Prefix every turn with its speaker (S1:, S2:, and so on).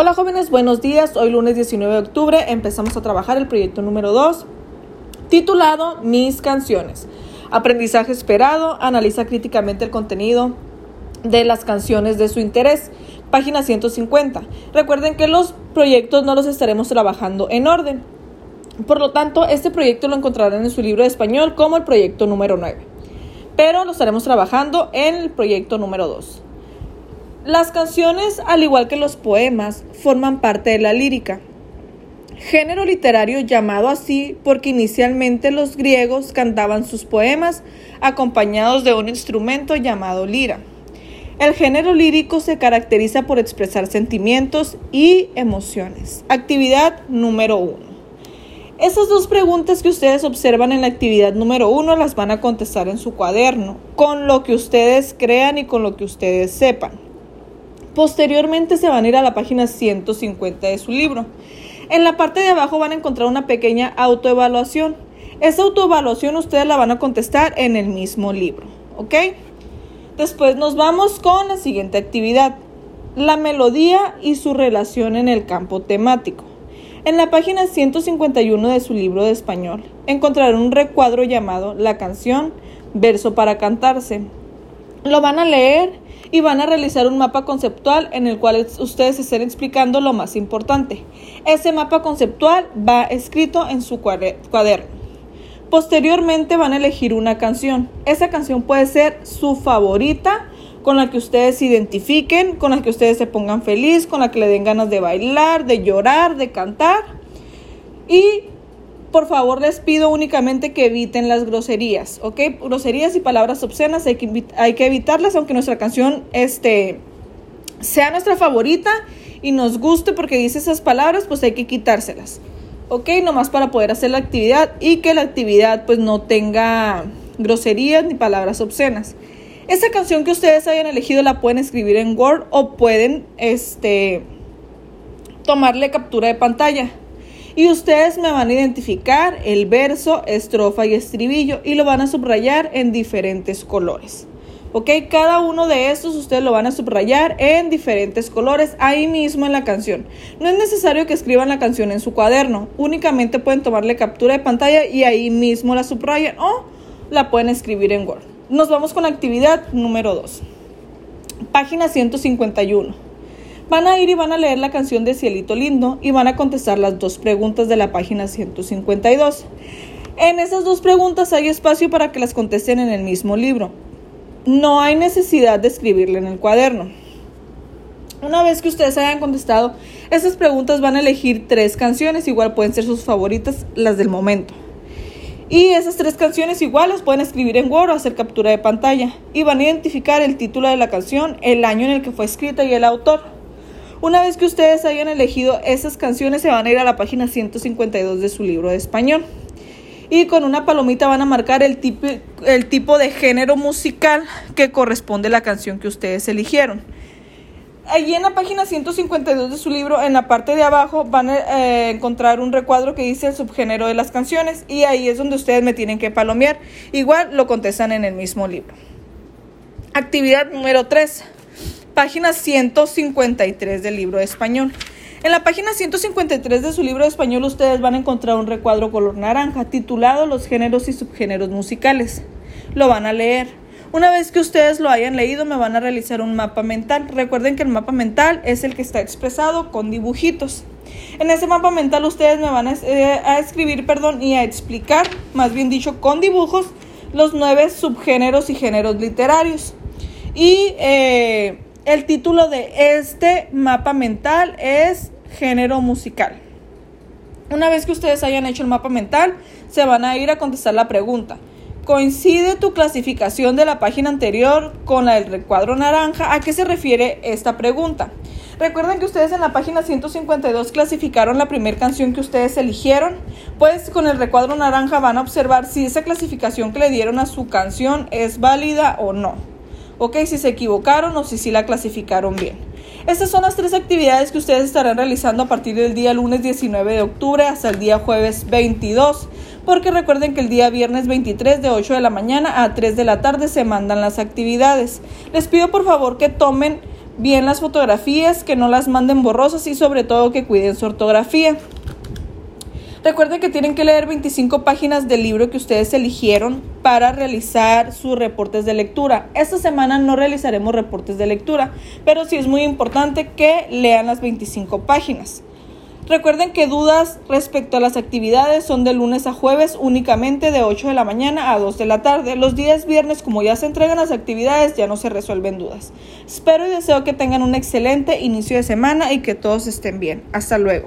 S1: Hola jóvenes, buenos días. Hoy lunes 19 de octubre empezamos a trabajar el proyecto número 2 titulado Mis canciones. Aprendizaje esperado, analiza críticamente el contenido de las canciones de su interés. Página 150. Recuerden que los proyectos no los estaremos trabajando en orden. Por lo tanto, este proyecto lo encontrarán en su libro de español como el proyecto número 9. Pero lo estaremos trabajando en el proyecto número 2. Las canciones, al igual que los poemas, forman parte de la lírica, género literario llamado así porque inicialmente los griegos cantaban sus poemas acompañados de un instrumento llamado lira. El género lírico se caracteriza por expresar sentimientos y emociones. Actividad número uno. Esas dos preguntas que ustedes observan en la actividad número uno las van a contestar en su cuaderno, con lo que ustedes crean y con lo que ustedes sepan. Posteriormente se van a ir a la página 150 de su libro. En la parte de abajo van a encontrar una pequeña autoevaluación. Esa autoevaluación ustedes la van a contestar en el mismo libro, ¿ok? Después nos vamos con la siguiente actividad, la melodía y su relación en el campo temático. En la página 151 de su libro de español encontrarán un recuadro llamado La canción, verso para cantarse. Lo van a leer y van a realizar un mapa conceptual en el cual ustedes estén explicando lo más importante. Ese mapa conceptual va escrito en su cuaderno. Posteriormente van a elegir una canción. Esa canción puede ser su favorita, con la que ustedes se identifiquen, con la que ustedes se pongan feliz, con la que le den ganas de bailar, de llorar, de cantar. Y por favor les pido únicamente que eviten las groserías, ¿ok? Groserías y palabras obscenas hay que, hay que evitarlas, aunque nuestra canción este, sea nuestra favorita y nos guste porque dice esas palabras, pues hay que quitárselas, ¿ok? Nomás para poder hacer la actividad y que la actividad pues no tenga groserías ni palabras obscenas. Esa canción que ustedes hayan elegido la pueden escribir en Word o pueden este, tomarle captura de pantalla y ustedes me van a identificar el verso, estrofa y estribillo y lo van a subrayar en diferentes colores. ¿Ok? Cada uno de estos ustedes lo van a subrayar en diferentes colores ahí mismo en la canción. No es necesario que escriban la canción en su cuaderno, únicamente pueden tomarle captura de pantalla y ahí mismo la subrayan o la pueden escribir en Word. Nos vamos con la actividad número 2. Página 151. Van a ir y van a leer la canción de Cielito Lindo y van a contestar las dos preguntas de la página 152. En esas dos preguntas hay espacio para que las contesten en el mismo libro. No hay necesidad de escribirle en el cuaderno. Una vez que ustedes hayan contestado, esas preguntas van a elegir tres canciones, igual pueden ser sus favoritas, las del momento. Y esas tres canciones igual las pueden escribir en Word o hacer captura de pantalla. Y van a identificar el título de la canción, el año en el que fue escrita y el autor. Una vez que ustedes hayan elegido esas canciones, se van a ir a la página 152 de su libro de español. Y con una palomita van a marcar el tipo, el tipo de género musical que corresponde a la canción que ustedes eligieron. Allí en la página 152 de su libro, en la parte de abajo, van a eh, encontrar un recuadro que dice el subgénero de las canciones y ahí es donde ustedes me tienen que palomear. Igual lo contestan en el mismo libro. Actividad número 3 página 153 del libro de español. En la página 153 de su libro de español ustedes van a encontrar un recuadro color naranja titulado Los géneros y subgéneros musicales. Lo van a leer. Una vez que ustedes lo hayan leído me van a realizar un mapa mental. Recuerden que el mapa mental es el que está expresado con dibujitos. En ese mapa mental ustedes me van a, eh, escribir perdón, y a explicar, más bien dicho, con dibujos, los nueve subgéneros y géneros literarios. Y eh, el título de este mapa mental es género musical. Una vez que ustedes hayan hecho el mapa mental, se van a ir a contestar la pregunta. ¿Coincide tu clasificación de la página anterior con la del recuadro naranja? ¿A qué se refiere esta pregunta? Recuerden que ustedes en la página 152 clasificaron la primera canción que ustedes eligieron. Pues con el recuadro naranja van a observar si esa clasificación que le dieron a su canción es válida o no ok, si se equivocaron o si sí la clasificaron bien. Estas son las tres actividades que ustedes estarán realizando a partir del día lunes 19 de octubre hasta el día jueves 22, porque recuerden que el día viernes 23 de 8 de la mañana a 3 de la tarde se mandan las actividades. Les pido por favor que tomen bien las fotografías, que no las manden borrosas y sobre todo que cuiden su ortografía. Recuerden que tienen que leer 25 páginas del libro que ustedes eligieron para realizar sus reportes de lectura. Esta semana no realizaremos reportes de lectura, pero sí es muy importante que lean las 25 páginas. Recuerden que dudas respecto a las actividades son de lunes a jueves únicamente de 8 de la mañana a 2 de la tarde. Los días viernes, como ya se entregan las actividades, ya no se resuelven dudas. Espero y deseo que tengan un excelente inicio de semana y que todos estén bien. Hasta luego.